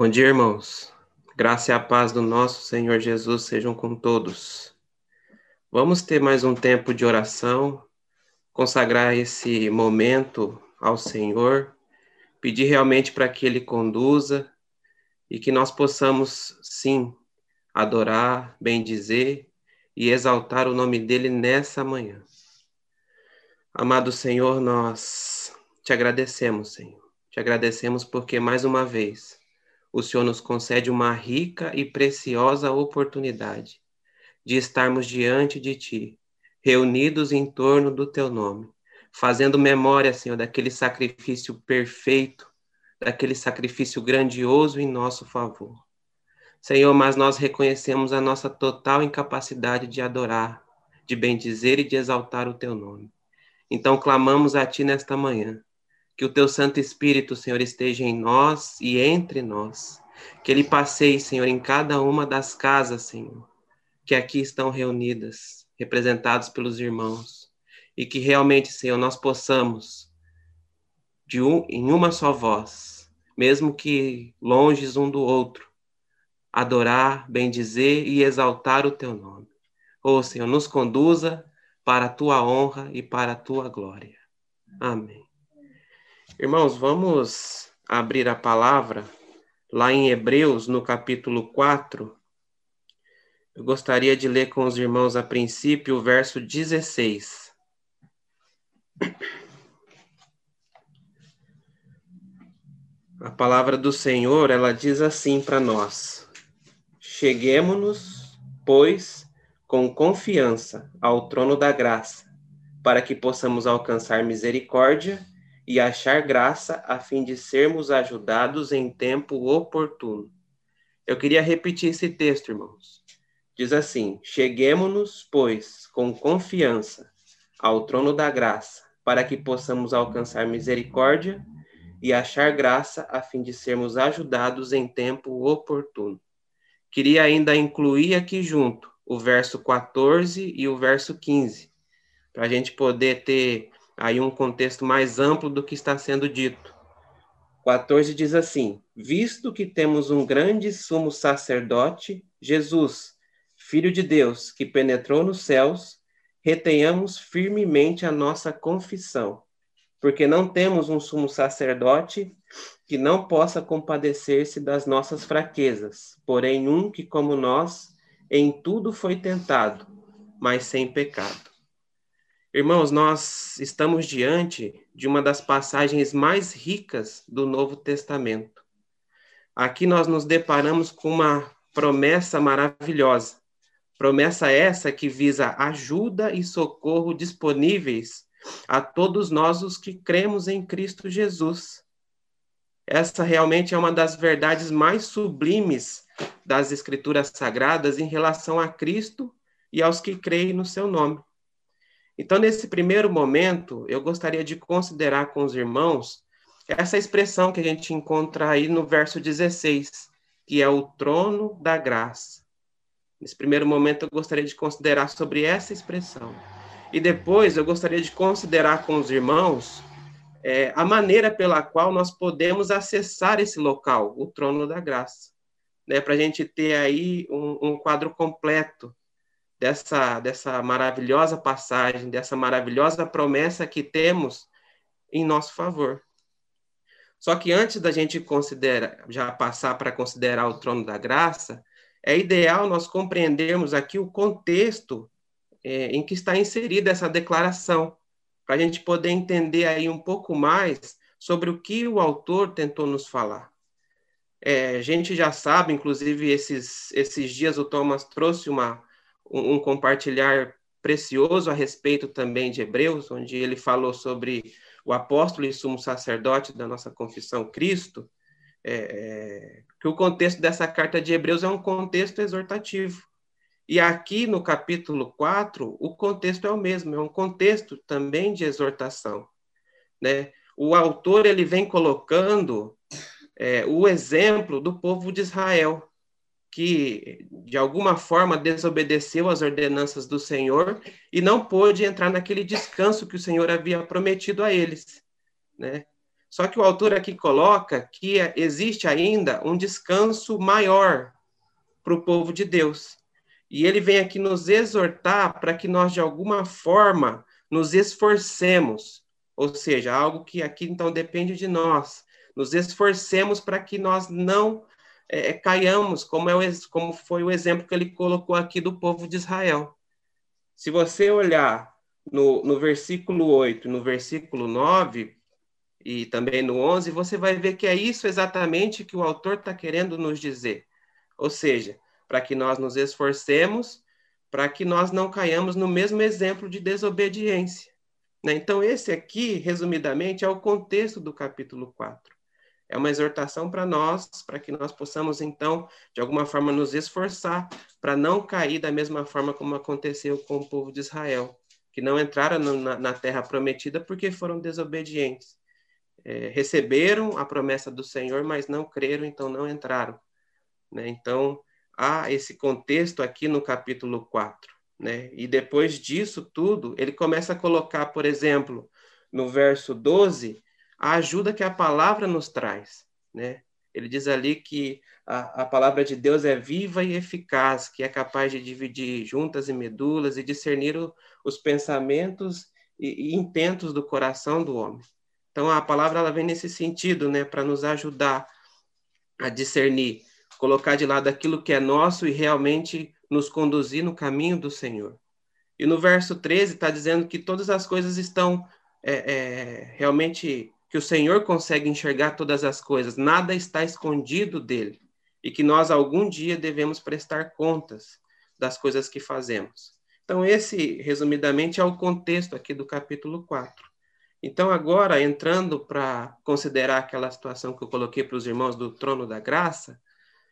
Bom dia, irmãos. Graça e a paz do nosso Senhor Jesus sejam com todos. Vamos ter mais um tempo de oração, consagrar esse momento ao Senhor, pedir realmente para que Ele conduza e que nós possamos, sim, adorar, bendizer e exaltar o nome dEle nessa manhã. Amado Senhor, nós te agradecemos, Senhor. Te agradecemos porque mais uma vez o Senhor nos concede uma rica e preciosa oportunidade de estarmos diante de Ti, reunidos em torno do Teu nome, fazendo memória, Senhor, daquele sacrifício perfeito, daquele sacrifício grandioso em nosso favor. Senhor, mas nós reconhecemos a nossa total incapacidade de adorar, de bendizer e de exaltar o Teu nome. Então clamamos a Ti nesta manhã que o teu Santo Espírito, Senhor, esteja em nós e entre nós. Que ele passeie, Senhor, em cada uma das casas, Senhor, que aqui estão reunidas, representados pelos irmãos. E que realmente, Senhor, nós possamos, de um, em uma só voz, mesmo que longes um do outro, adorar, bendizer e exaltar o teu nome. Oh, Senhor, nos conduza para a tua honra e para a tua glória. Amém. Irmãos, vamos abrir a palavra lá em Hebreus, no capítulo 4. Eu gostaria de ler com os irmãos a princípio o verso 16. A palavra do Senhor, ela diz assim para nós: Cheguemos-nos, pois, com confiança ao trono da graça, para que possamos alcançar misericórdia e achar graça a fim de sermos ajudados em tempo oportuno. Eu queria repetir esse texto, irmãos. Diz assim: Cheguemos-nos, pois, com confiança ao trono da graça, para que possamos alcançar misericórdia e achar graça a fim de sermos ajudados em tempo oportuno. Queria ainda incluir aqui junto o verso 14 e o verso 15, para a gente poder ter aí um contexto mais amplo do que está sendo dito. 14 diz assim: Visto que temos um grande sumo sacerdote, Jesus, Filho de Deus, que penetrou nos céus, retenhamos firmemente a nossa confissão, porque não temos um sumo sacerdote que não possa compadecer-se das nossas fraquezas, porém um que, como nós, em tudo foi tentado, mas sem pecado. Irmãos, nós estamos diante de uma das passagens mais ricas do Novo Testamento. Aqui nós nos deparamos com uma promessa maravilhosa. Promessa essa que visa ajuda e socorro disponíveis a todos nós os que cremos em Cristo Jesus. Essa realmente é uma das verdades mais sublimes das Escrituras Sagradas em relação a Cristo e aos que creem no seu nome. Então, nesse primeiro momento, eu gostaria de considerar com os irmãos essa expressão que a gente encontra aí no verso 16, que é o trono da graça. Nesse primeiro momento, eu gostaria de considerar sobre essa expressão. E depois, eu gostaria de considerar com os irmãos é, a maneira pela qual nós podemos acessar esse local, o trono da graça, né, para a gente ter aí um, um quadro completo dessa, dessa maravilhosa passagem, dessa maravilhosa promessa que temos em nosso favor. Só que antes da gente considerar, já passar para considerar o trono da graça, é ideal nós compreendermos aqui o contexto é, em que está inserida essa declaração, para a gente poder entender aí um pouco mais sobre o que o autor tentou nos falar. É, a gente já sabe, inclusive, esses, esses dias o Thomas trouxe uma, um, um compartilhar precioso a respeito também de Hebreus, onde ele falou sobre o apóstolo e sumo sacerdote da nossa confissão, Cristo, é, é, que o contexto dessa carta de Hebreus é um contexto exortativo. E aqui no capítulo 4, o contexto é o mesmo, é um contexto também de exortação. Né? O autor ele vem colocando é, o exemplo do povo de Israel, que de alguma forma desobedeceu às ordenanças do Senhor e não pôde entrar naquele descanso que o Senhor havia prometido a eles, né? Só que o autor aqui coloca que existe ainda um descanso maior para o povo de Deus. E ele vem aqui nos exortar para que nós, de alguma forma, nos esforcemos, ou seja, algo que aqui então depende de nós, nos esforcemos para que nós não é, caiamos, como, é o, como foi o exemplo que ele colocou aqui do povo de Israel. Se você olhar no, no versículo 8, no versículo 9 e também no 11, você vai ver que é isso exatamente que o autor está querendo nos dizer. Ou seja, para que nós nos esforcemos, para que nós não caiamos no mesmo exemplo de desobediência. Né? Então, esse aqui, resumidamente, é o contexto do capítulo 4. É uma exortação para nós, para que nós possamos, então, de alguma forma, nos esforçar para não cair da mesma forma como aconteceu com o povo de Israel, que não entraram na, na terra prometida porque foram desobedientes. É, receberam a promessa do Senhor, mas não creram, então não entraram. Né? Então, há esse contexto aqui no capítulo 4. Né? E depois disso tudo, ele começa a colocar, por exemplo, no verso 12, a ajuda que a palavra nos traz, né? Ele diz ali que a, a palavra de Deus é viva e eficaz, que é capaz de dividir juntas e medulas e discernir o, os pensamentos e, e, intentos do coração do homem. Então a palavra ela vem nesse sentido, né, para nos ajudar a discernir, colocar de lado aquilo que é nosso e realmente nos conduzir no caminho do Senhor. E no verso 13 está dizendo que todas as coisas estão é, é, realmente que o Senhor consegue enxergar todas as coisas, nada está escondido dele, e que nós algum dia devemos prestar contas das coisas que fazemos. Então, esse, resumidamente, é o contexto aqui do capítulo 4. Então, agora, entrando para considerar aquela situação que eu coloquei para os irmãos do trono da graça,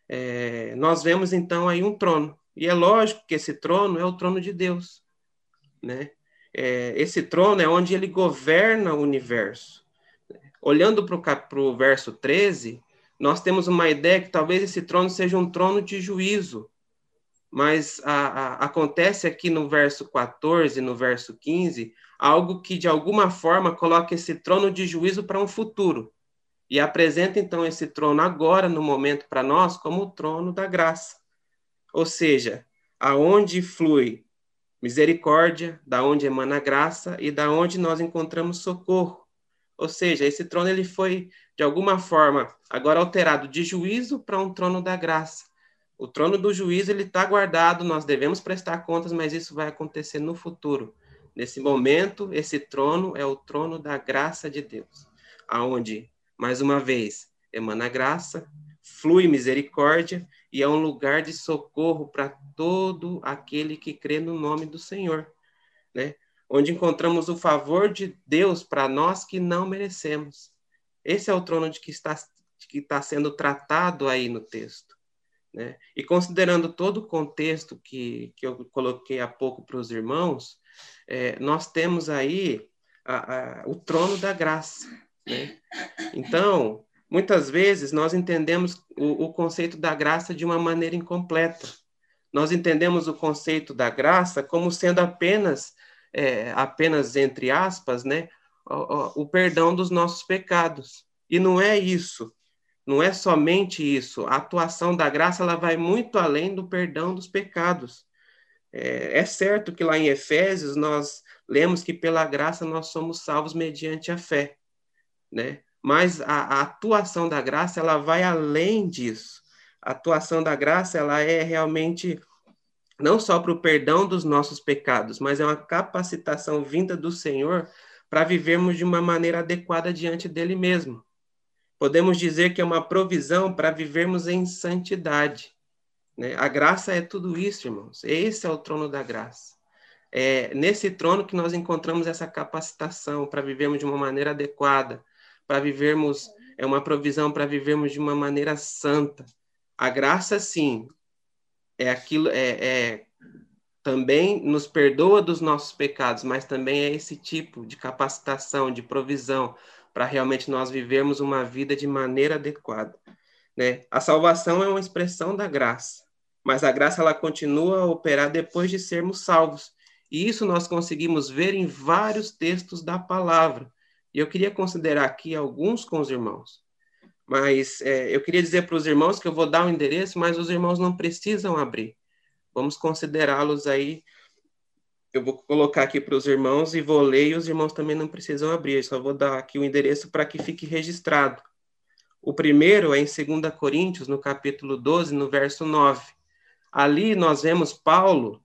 é, nós vemos então aí um trono. E é lógico que esse trono é o trono de Deus. Né? É, esse trono é onde ele governa o universo. Olhando para o verso 13, nós temos uma ideia que talvez esse trono seja um trono de juízo. Mas a, a, acontece aqui no verso 14, no verso 15, algo que de alguma forma coloca esse trono de juízo para um futuro. E apresenta então esse trono agora, no momento, para nós, como o trono da graça. Ou seja, aonde flui misericórdia, da onde emana graça e da onde nós encontramos socorro. Ou seja, esse trono ele foi de alguma forma agora alterado de juízo para um trono da graça. O trono do juízo ele está guardado, nós devemos prestar contas, mas isso vai acontecer no futuro. Nesse momento, esse trono é o trono da graça de Deus, aonde, mais uma vez, emana graça, flui misericórdia e é um lugar de socorro para todo aquele que crê no nome do Senhor, né? Onde encontramos o favor de Deus para nós que não merecemos. Esse é o trono de que está, de que está sendo tratado aí no texto. Né? E considerando todo o contexto que, que eu coloquei há pouco para os irmãos, é, nós temos aí a, a, o trono da graça. Né? Então, muitas vezes nós entendemos o, o conceito da graça de uma maneira incompleta. Nós entendemos o conceito da graça como sendo apenas é, apenas entre aspas, né, o, o, perdão dos nossos pecados. E não é isso. Não é somente isso. A atuação da graça ela vai muito além do perdão dos pecados. É, é certo que lá em Efésios nós lemos que pela graça nós somos salvos mediante a fé, né? Mas a, a atuação da graça ela vai além disso. A atuação da graça ela é realmente não só para o perdão dos nossos pecados, mas é uma capacitação vinda do Senhor para vivermos de uma maneira adequada diante dele mesmo. Podemos dizer que é uma provisão para vivermos em santidade. Né? A graça é tudo isso, irmãos. Esse é o trono da graça. É nesse trono que nós encontramos essa capacitação para vivermos de uma maneira adequada, para vivermos, é uma provisão para vivermos de uma maneira santa. A graça, sim, é aquilo, é, é também nos perdoa dos nossos pecados, mas também é esse tipo de capacitação, de provisão, para realmente nós vivermos uma vida de maneira adequada. Né? A salvação é uma expressão da graça, mas a graça ela continua a operar depois de sermos salvos. E isso nós conseguimos ver em vários textos da palavra. E eu queria considerar aqui alguns com os irmãos. Mas é, eu queria dizer para os irmãos que eu vou dar o endereço, mas os irmãos não precisam abrir. Vamos considerá-los aí. Eu vou colocar aqui para os irmãos e vou ler, e os irmãos também não precisam abrir. Eu só vou dar aqui o endereço para que fique registrado. O primeiro é em 2 Coríntios, no capítulo 12, no verso 9. Ali nós vemos Paulo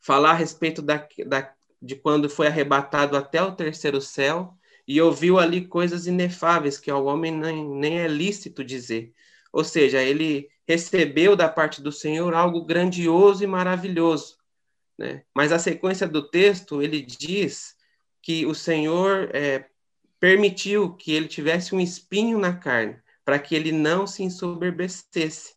falar a respeito da, da, de quando foi arrebatado até o terceiro céu e ouviu ali coisas inefáveis que ao homem nem, nem é lícito dizer. Ou seja, ele recebeu da parte do Senhor algo grandioso e maravilhoso. Né? Mas a sequência do texto, ele diz que o Senhor é, permitiu que ele tivesse um espinho na carne, para que ele não se ensoberbecesse.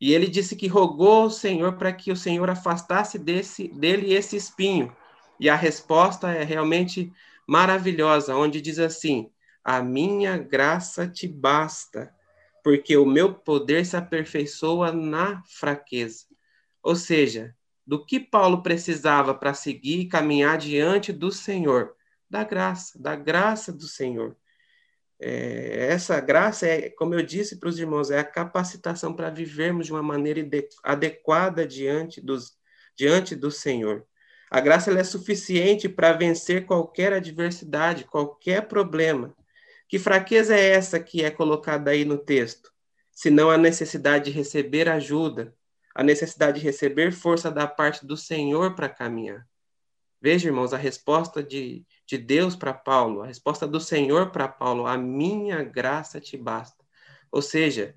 E ele disse que rogou ao Senhor para que o Senhor afastasse desse, dele esse espinho. E a resposta é realmente maravilhosa, onde diz assim: A minha graça te basta, porque o meu poder se aperfeiçoa na fraqueza. Ou seja, do que Paulo precisava para seguir e caminhar diante do Senhor? Da graça, da graça do Senhor. É, essa graça é, como eu disse para os irmãos, é a capacitação para vivermos de uma maneira adequada diante, dos, diante do Senhor. A graça é suficiente para vencer qualquer adversidade, qualquer problema. Que fraqueza é essa que é colocada aí no texto? Senão a necessidade de receber ajuda, a necessidade de receber força da parte do Senhor para caminhar. Veja, irmãos, a resposta de, de Deus para Paulo, a resposta do Senhor para Paulo, a minha graça te basta. Ou seja,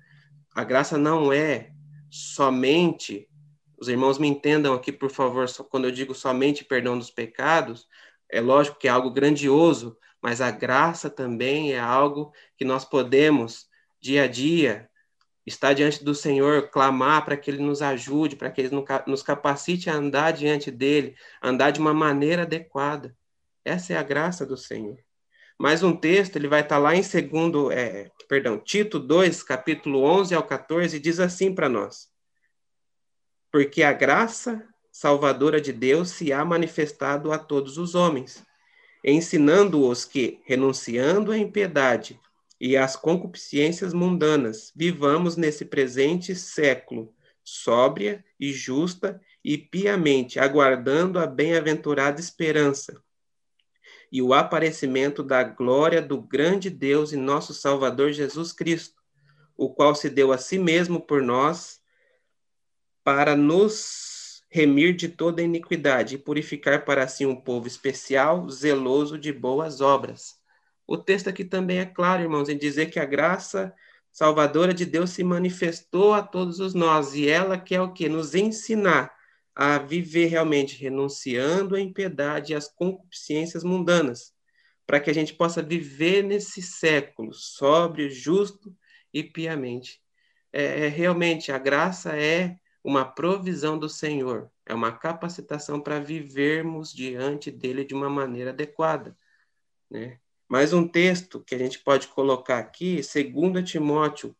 a graça não é somente, os irmãos me entendam aqui, por favor, quando eu digo somente perdão dos pecados, é lógico que é algo grandioso, mas a graça também é algo que nós podemos, dia a dia, estar diante do Senhor, clamar para que Ele nos ajude, para que Ele nos capacite a andar diante dEle, andar de uma maneira adequada. Essa é a graça do Senhor. Mais um texto, ele vai estar lá em segundo, é, perdão, Tito 2, capítulo 11 ao 14, diz assim para nós. Porque a graça salvadora de Deus se há manifestado a todos os homens, ensinando-os que, renunciando à impiedade e às concupiscências mundanas, vivamos nesse presente século, sóbria e justa e piamente, aguardando a bem-aventurada esperança e o aparecimento da glória do grande Deus e nosso Salvador Jesus Cristo, o qual se deu a si mesmo por nós para nos remir de toda iniquidade e purificar para si um povo especial, zeloso de boas obras. O texto aqui também é claro, irmãos, em dizer que a graça salvadora de Deus se manifestou a todos os nós e ela quer o que? Nos ensinar a viver realmente renunciando à impiedade e às concupiscências mundanas, para que a gente possa viver nesse século sóbrio, justo e piamente. É, é, realmente, a graça é uma provisão do Senhor, é uma capacitação para vivermos diante dele de uma maneira adequada. Né? Mais um texto que a gente pode colocar aqui, 2 Timóteo,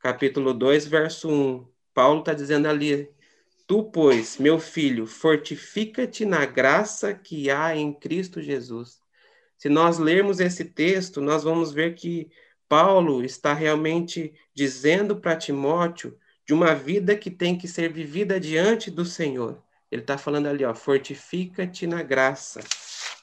capítulo 2, verso 1. Paulo está dizendo ali, Tu, pois, meu filho, fortifica-te na graça que há em Cristo Jesus. Se nós lermos esse texto, nós vamos ver que Paulo está realmente dizendo para Timóteo de uma vida que tem que ser vivida diante do Senhor. Ele está falando ali, ó, fortifica-te na graça,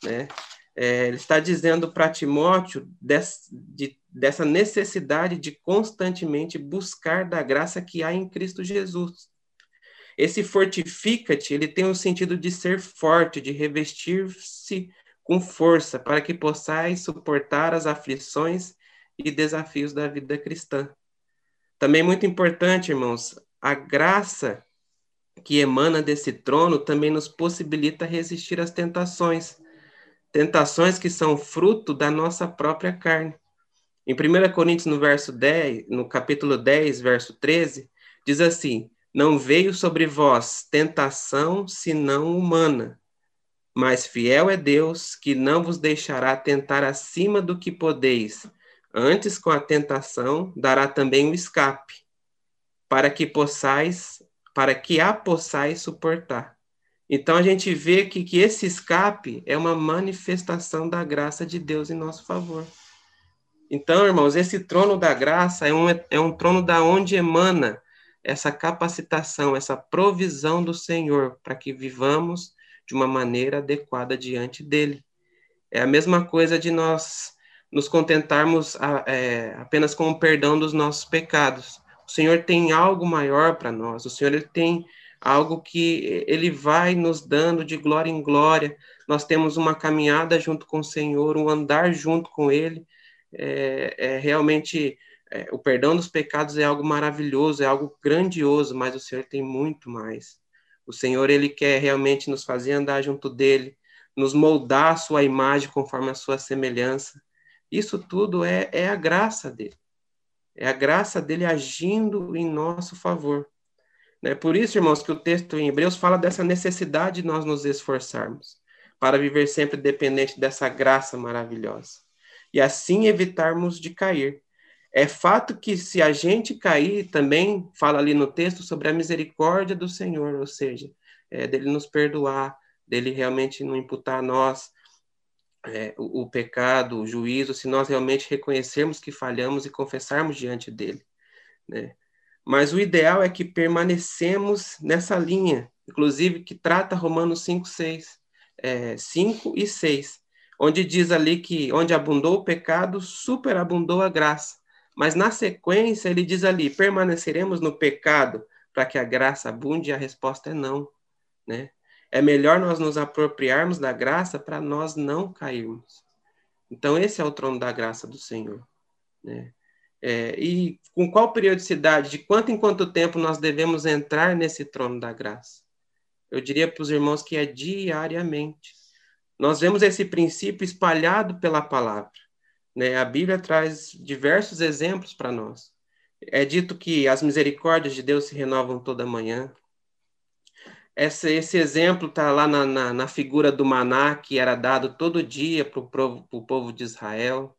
né? É, ele está dizendo para Timóteo des, de, dessa necessidade de constantemente buscar da graça que há em Cristo Jesus. Esse fortifica-te, ele tem o sentido de ser forte, de revestir-se com força, para que possais suportar as aflições e desafios da vida cristã. Também muito importante, irmãos, a graça que emana desse trono também nos possibilita resistir às tentações, tentações que são fruto da nossa própria carne. Em 1 Coríntios, no verso 10, no capítulo 10, verso 13, diz assim: não veio sobre vós tentação senão humana, mas fiel é Deus que não vos deixará tentar acima do que podeis. Antes, com a tentação, dará também o escape, para que possais, para que a possais suportar. Então a gente vê que, que esse escape é uma manifestação da graça de Deus em nosso favor. Então, irmãos, esse trono da graça é um, é um trono da onde emana essa capacitação, essa provisão do Senhor para que vivamos de uma maneira adequada diante dele. É a mesma coisa de nós nos contentarmos a, é, apenas com o perdão dos nossos pecados. O Senhor tem algo maior para nós. O Senhor ele tem algo que ele vai nos dando de glória em glória. Nós temos uma caminhada junto com o Senhor, um andar junto com Ele. É, é realmente é, o perdão dos pecados é algo maravilhoso, é algo grandioso, mas o Senhor tem muito mais. O Senhor ele quer realmente nos fazer andar junto dele, nos moldar a sua imagem conforme a sua semelhança. Isso tudo é, é a graça dele. É a graça dele agindo em nosso favor. Né? Por isso, irmãos, que o texto em Hebreus fala dessa necessidade de nós nos esforçarmos para viver sempre dependente dessa graça maravilhosa e assim evitarmos de cair. É fato que se a gente cair, também fala ali no texto sobre a misericórdia do Senhor, ou seja, é, dele nos perdoar, dele realmente não imputar a nós é, o, o, pecado, o juízo, se nós realmente reconhecermos que falhamos e confessarmos diante dele. Né? Mas o ideal é que permanecemos nessa linha, inclusive que trata Romanos 5, 6, é, 5 e 6, onde diz ali que onde abundou o pecado, superabundou a graça. Mas na sequência ele diz ali: permaneceremos no pecado para que a graça abunde? E a resposta é não, né? É melhor nós nos apropriarmos da graça para nós não cairmos. Então, esse é o trono da graça do Senhor. Né? É, e com qual periodicidade, de quanto em quanto tempo nós devemos entrar nesse trono da graça? Eu diria para os irmãos que é diariamente. Nós vemos esse princípio espalhado pela palavra. Né? A Bíblia traz diversos exemplos para nós. É dito que as misericórdias de Deus se renovam toda manhã. Esse, esse exemplo está lá na, na, na, figura do maná, que era dado todo dia para o povo de Israel.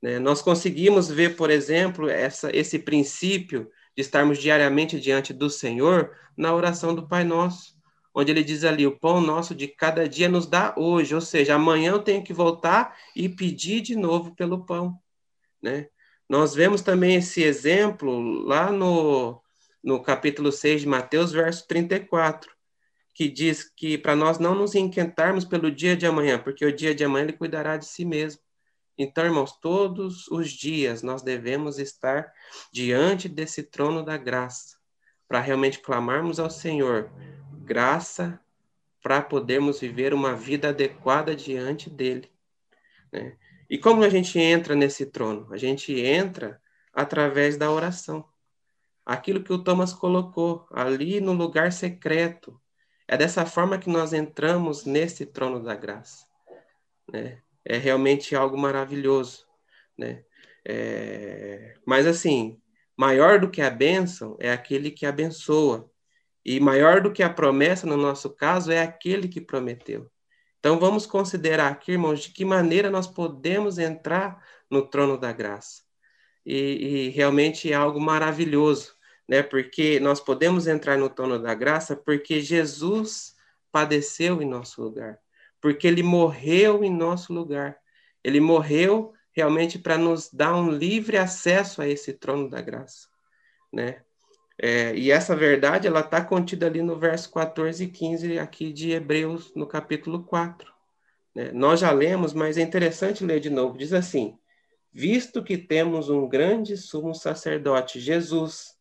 Né? Nós conseguimos ver, por exemplo, essa, esse princípio de estarmos diariamente diante do Senhor na oração do Pai Nosso, onde ele diz ali: o pão nosso de cada dia nos dá hoje, ou seja, amanhã eu tenho que voltar e pedir de novo pelo pão. Né? Nós vemos também esse exemplo lá no, no capítulo 6 de Mateus, verso 34 que diz que para nós não nos inquietarmos pelo dia de amanhã, porque o dia de amanhã ele cuidará de si mesmo. Então, irmãos, todos os dias nós devemos estar diante desse trono da graça, para realmente clamarmos ao Senhor graça para podermos viver uma vida adequada diante dele. Né? E como a gente entra nesse trono? A gente entra através da oração. Aquilo que o Thomas colocou ali no lugar secreto, é dessa forma que nós entramos nesse trono da graça. Né? É realmente algo maravilhoso. Né? É... Mas, assim, maior do que a bênção é aquele que abençoa. E maior do que a promessa, no nosso caso, é aquele que prometeu. Então, vamos considerar aqui, irmãos, de que maneira nós podemos entrar no trono da graça. E, e realmente é algo maravilhoso né? Porque nós podemos entrar no trono da graça porque Jesus padeceu em nosso lugar, porque ele morreu em nosso lugar. Ele morreu realmente para nos dar um livre acesso a esse trono da graça, né? É, e essa verdade ela está contida ali no verso 14 e 15 aqui de Hebreus, no capítulo 4. Né? Nós já lemos, mas é interessante ler de novo. Diz assim: Visto que temos um grande sumo sacerdote, Jesus,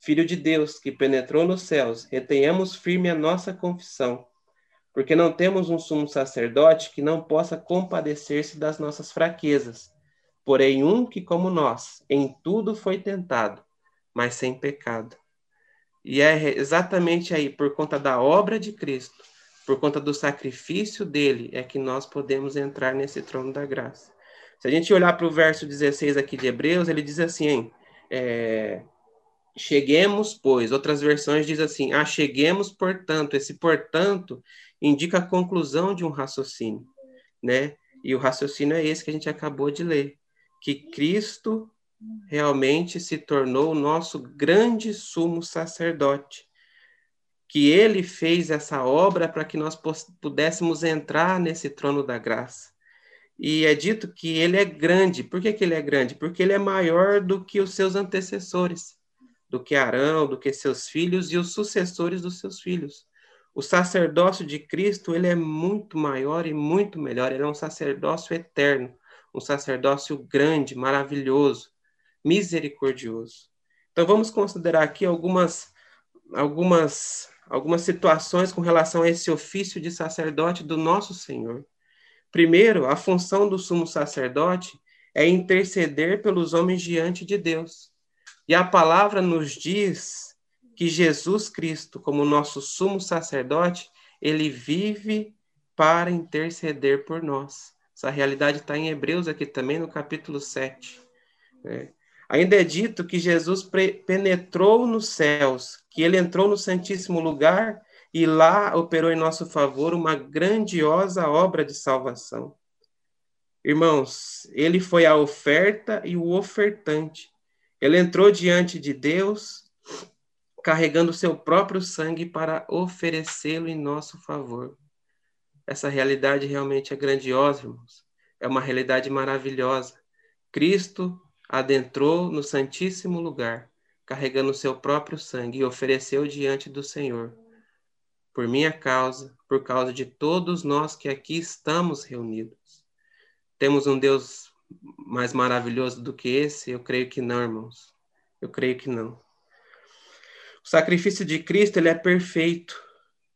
Filho de Deus, que penetrou nos céus, retenhamos firme a nossa confissão, porque não temos um sumo sacerdote que não possa compadecer-se das nossas fraquezas, porém um que, como nós, em tudo foi tentado, mas sem pecado. E é exatamente aí, por conta da obra de Cristo, por conta do sacrifício dele, é que nós podemos entrar nesse trono da graça. Se a gente olhar para o verso 16 aqui de Hebreus, ele diz assim, hein, é, Cheguemos, pois, outras versões diz assim: ah, cheguemos, portanto. Esse portanto indica a conclusão de um raciocínio, né? E o raciocínio é esse que a gente acabou de ler, que Cristo realmente se tornou o nosso grande sumo sacerdote, que ele fez essa obra para que nós pudéssemos entrar nesse trono da graça. E é dito que ele é grande. Por que, que ele é grande? Porque ele é maior do que os seus antecessores, do que Arão, do que seus filhos e os sucessores dos seus filhos. O sacerdócio de Cristo, ele é muito maior e muito melhor. Ele é um sacerdócio eterno, um sacerdócio grande, maravilhoso, misericordioso. Então vamos considerar aqui algumas algumas algumas situações com relação a esse ofício de sacerdote do nosso Senhor. Primeiro, a função do sumo sacerdote é interceder pelos homens diante de Deus. E a palavra nos diz que Jesus Cristo, como nosso sumo sacerdote, ele vive para interceder por nós. Essa realidade está em Hebreus aqui também, no capítulo 7. É. Ainda é dito que Jesus penetrou nos céus, que ele entrou no Santíssimo Lugar e lá operou em nosso favor uma grandiosa obra de salvação. Irmãos, ele foi a oferta e o ofertante. Ele entrou diante de Deus, carregando seu próprio sangue para oferecê-lo em nosso favor. Essa realidade realmente é grandiosa, irmãos. É uma realidade maravilhosa. Cristo adentrou no Santíssimo Lugar, carregando o seu próprio sangue e ofereceu diante do Senhor, por minha causa, por causa de todos nós que aqui estamos reunidos. Temos um Deus mais maravilhoso do que esse? Eu creio que não, irmãos. Eu creio que não. O sacrifício de Cristo ele é perfeito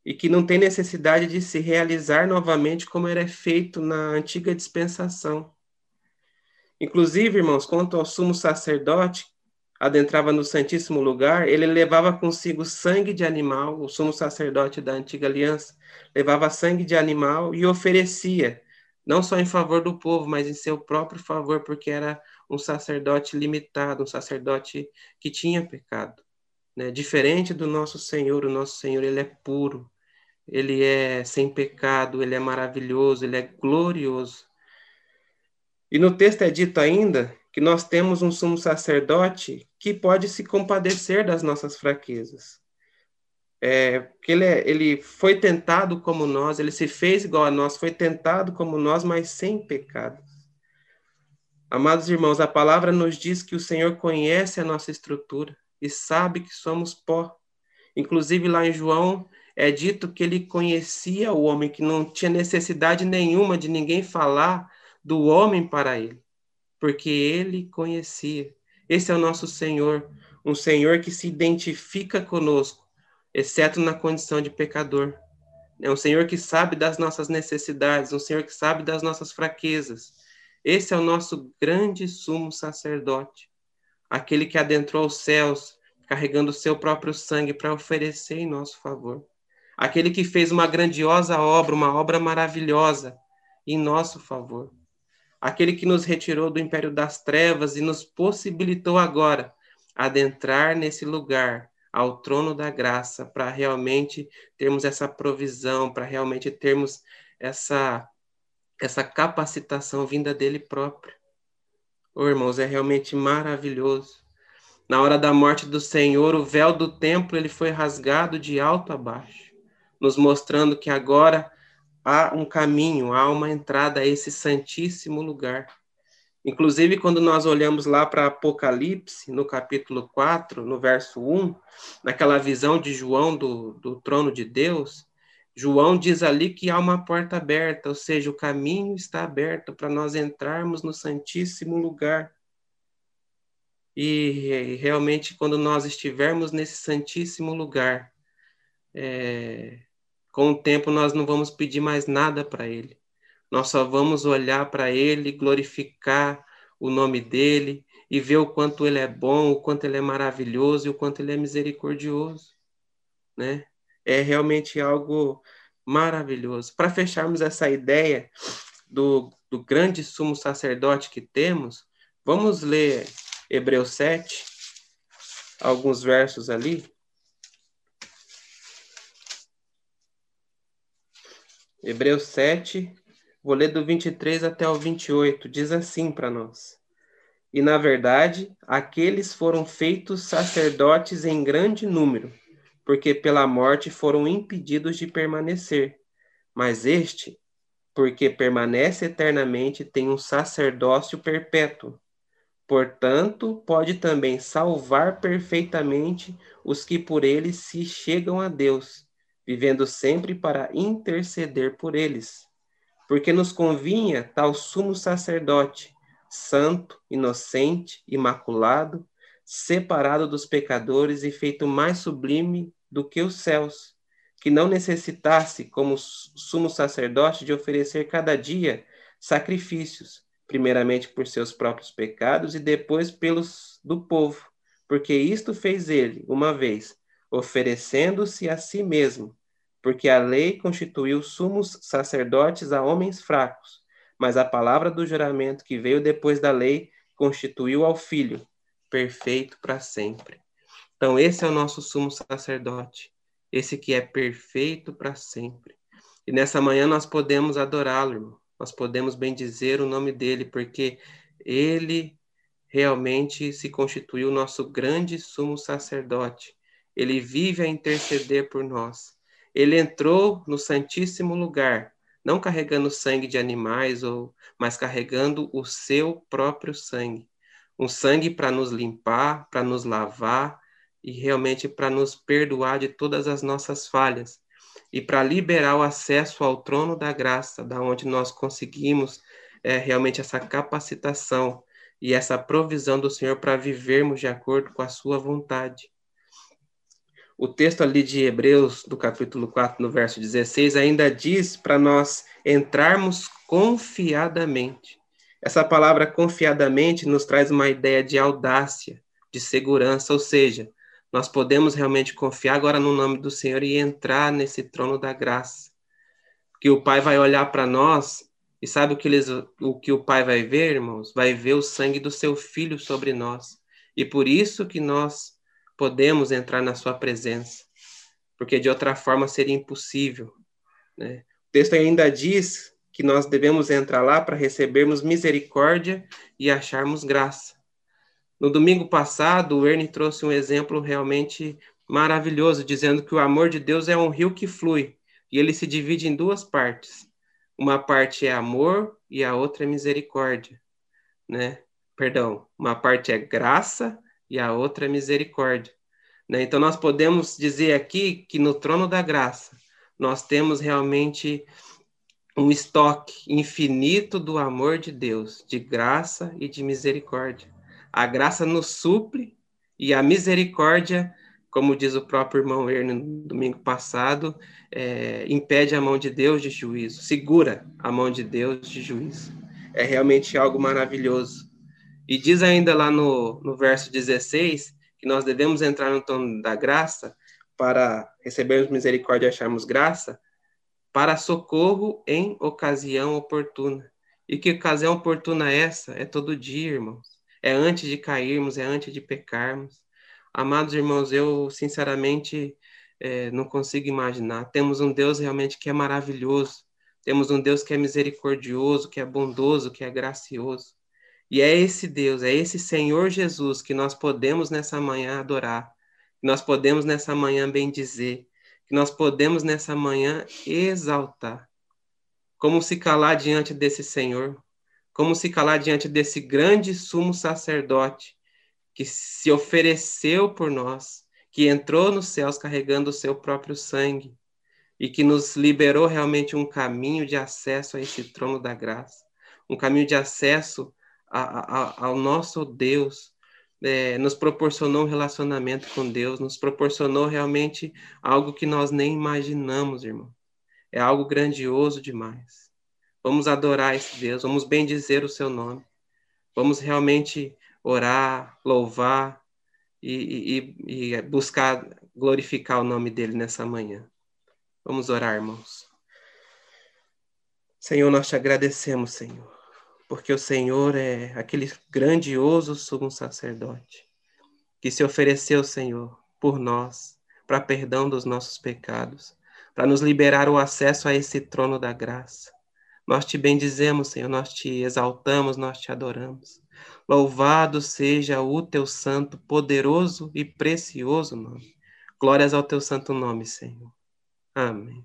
e que não tem necessidade de se realizar novamente como era feito na antiga dispensação. Inclusive, irmãos, quanto ao sumo sacerdote, adentrava no Santíssimo Lugar, ele levava consigo sangue de animal, o sumo sacerdote da antiga aliança, levava sangue de animal e oferecia, não só em favor do povo, mas em seu próprio favor, porque era um sacerdote limitado, um sacerdote que tinha pecado. Né? Diferente do nosso Senhor, o nosso Senhor ele é puro, ele é sem pecado, ele é maravilhoso, ele é glorioso. E no texto é dito ainda que nós temos um sumo sacerdote que pode se compadecer das nossas fraquezas. É, que ele, é, ele foi tentado como nós, ele se fez igual a nós, foi tentado como nós, mas sem pecado. Amados irmãos, a palavra nos diz que o Senhor conhece a nossa estrutura e sabe que somos pó. Inclusive lá em João é dito que ele conhecia o homem, que não tinha necessidade nenhuma de ninguém falar do homem para ele, porque ele conhecia. Esse é o nosso Senhor, um Senhor que se identifica conosco, exceto na condição de pecador. É um Senhor que sabe das nossas necessidades, um Senhor que sabe das nossas fraquezas. Esse é o nosso grande sumo sacerdote, aquele que adentrou os céus, carregando o seu próprio sangue para oferecer em nosso favor. Aquele que fez uma grandiosa obra, uma obra maravilhosa em nosso favor aquele que nos retirou do império das trevas e nos possibilitou agora adentrar nesse lugar, ao trono da graça, para realmente termos essa provisão, para realmente termos essa essa capacitação vinda dele próprio. Oh, irmãos, é realmente maravilhoso. Na hora da morte do Senhor, o véu do templo ele foi rasgado de alto a baixo, nos mostrando que agora há um caminho, há uma entrada a esse santíssimo lugar. Inclusive, quando nós olhamos lá para Apocalipse, no capítulo 4, no verso 1, naquela visão de João do, do trono de Deus, João diz ali que há uma porta aberta, ou seja, o caminho está aberto para nós entrarmos no Santíssimo Lugar. E realmente, quando nós estivermos nesse Santíssimo Lugar, é, com o tempo, nós não vamos pedir mais nada para Ele. Nós só vamos olhar para Ele, glorificar o nome dEle e ver o quanto Ele é bom, o quanto Ele é maravilhoso e o quanto Ele é misericordioso. Né? É realmente algo maravilhoso. Para fecharmos essa ideia do, do grande sumo sacerdote que temos, vamos ler Hebreus 7, alguns versos ali. Hebreus 7, vou ler do 23 até o 28, diz assim para nós. E, na verdade, aqueles foram feitos sacerdotes em grande número, porque pela morte foram impedidos de permanecer. Mas este, porque permanece eternamente, tem um sacerdócio perpétuo. Portanto, pode também salvar perfeitamente os que por ele se chegam a Deus, vivendo sempre para interceder por eles. Porque nos convinha tal sumo sacerdote, santo, inocente, imaculado, separado dos pecadores e feito mais sublime do que os céus, que não necessitasse, como sumo sacerdote, de oferecer cada dia sacrifícios, primeiramente por seus próprios pecados e depois pelos do povo, porque isto fez ele, uma vez, oferecendo-se a si mesmo, porque a lei constituiu sumos sacerdotes a homens fracos, mas a palavra do juramento que veio depois da lei constituiu ao filho, perfeito para sempre. Então, esse é o nosso sumo sacerdote, esse que é perfeito para sempre. E nessa manhã nós podemos adorá-lo. Nós podemos bendizer o nome dele, porque ele realmente se constituiu nosso grande sumo sacerdote. Ele vive a interceder por nós. Ele entrou no santíssimo lugar, não carregando sangue de animais ou mas carregando o seu próprio sangue. Um sangue para nos limpar, para nos lavar, e realmente para nos perdoar de todas as nossas falhas e para liberar o acesso ao trono da graça, da onde nós conseguimos é, realmente essa capacitação e essa provisão do Senhor para vivermos de acordo com a sua vontade. O texto ali de Hebreus, do capítulo 4, no verso 16, ainda diz para nós entrarmos confiadamente. Essa palavra confiadamente nos traz uma ideia de audácia, de segurança, ou seja, nós podemos realmente confiar agora no nome do Senhor e entrar nesse trono da graça. Que o Pai vai olhar para nós e sabe o que, eles, o que o Pai vai ver, irmãos? Vai ver o sangue do seu Filho sobre nós. E por isso que nós podemos entrar na sua presença. Porque de outra forma seria impossível. Né? O texto ainda diz que nós devemos entrar lá para recebermos misericórdia e acharmos graça. No domingo passado, o Ernie trouxe um exemplo realmente maravilhoso, dizendo que o amor de Deus é um rio que flui e ele se divide em duas partes. Uma parte é amor e a outra é misericórdia, né? Perdão, uma parte é graça e a outra é misericórdia. Né? Então nós podemos dizer aqui que no trono da graça nós temos realmente um estoque infinito do amor de Deus, de graça e de misericórdia. A graça nos supre e a misericórdia, como diz o próprio irmão Erno no domingo passado, é, impede a mão de Deus de juízo, segura a mão de Deus de juízo. É realmente algo maravilhoso. E diz ainda lá no, no verso 16 que nós devemos entrar no tom da graça para recebermos misericórdia e acharmos graça, para socorro em ocasião oportuna. E que ocasião oportuna é essa? É todo dia, irmãos é antes de cairmos, é antes de pecarmos. Amados irmãos, eu sinceramente é, não consigo imaginar. Temos um Deus realmente que é maravilhoso. Temos um Deus que é misericordioso, que é bondoso, que é gracioso. E é esse Deus, é esse Senhor Jesus que nós podemos nessa manhã adorar, que nós podemos nessa manhã bendizer, que nós podemos nessa manhã exaltar. Como se calar diante desse Senhor? Como se calar diante desse grande sumo sacerdote que se ofereceu por nós, que entrou nos céus carregando o seu próprio sangue e que nos liberou realmente um caminho de acesso a esse trono da graça, um caminho de acesso a, a, ao nosso Deus, é, nos proporcionou um relacionamento com Deus, nos proporcionou realmente algo que nós nem imaginamos, irmão. É algo grandioso demais. Vamos adorar esse Deus, vamos bendizer o seu nome. Vamos realmente orar, louvar e, e, e buscar glorificar o nome dele nessa manhã. Vamos orar, irmãos. Senhor, nós te agradecemos, Senhor, porque o Senhor é aquele grandioso sumo sacerdote que se ofereceu, Senhor, por nós, para perdão dos nossos pecados, para nos liberar o acesso a esse trono da graça. Nós te bendizemos, Senhor, nós te exaltamos, nós te adoramos. Louvado seja o teu santo, poderoso e precioso nome. Glórias ao teu santo nome, Senhor. Amém.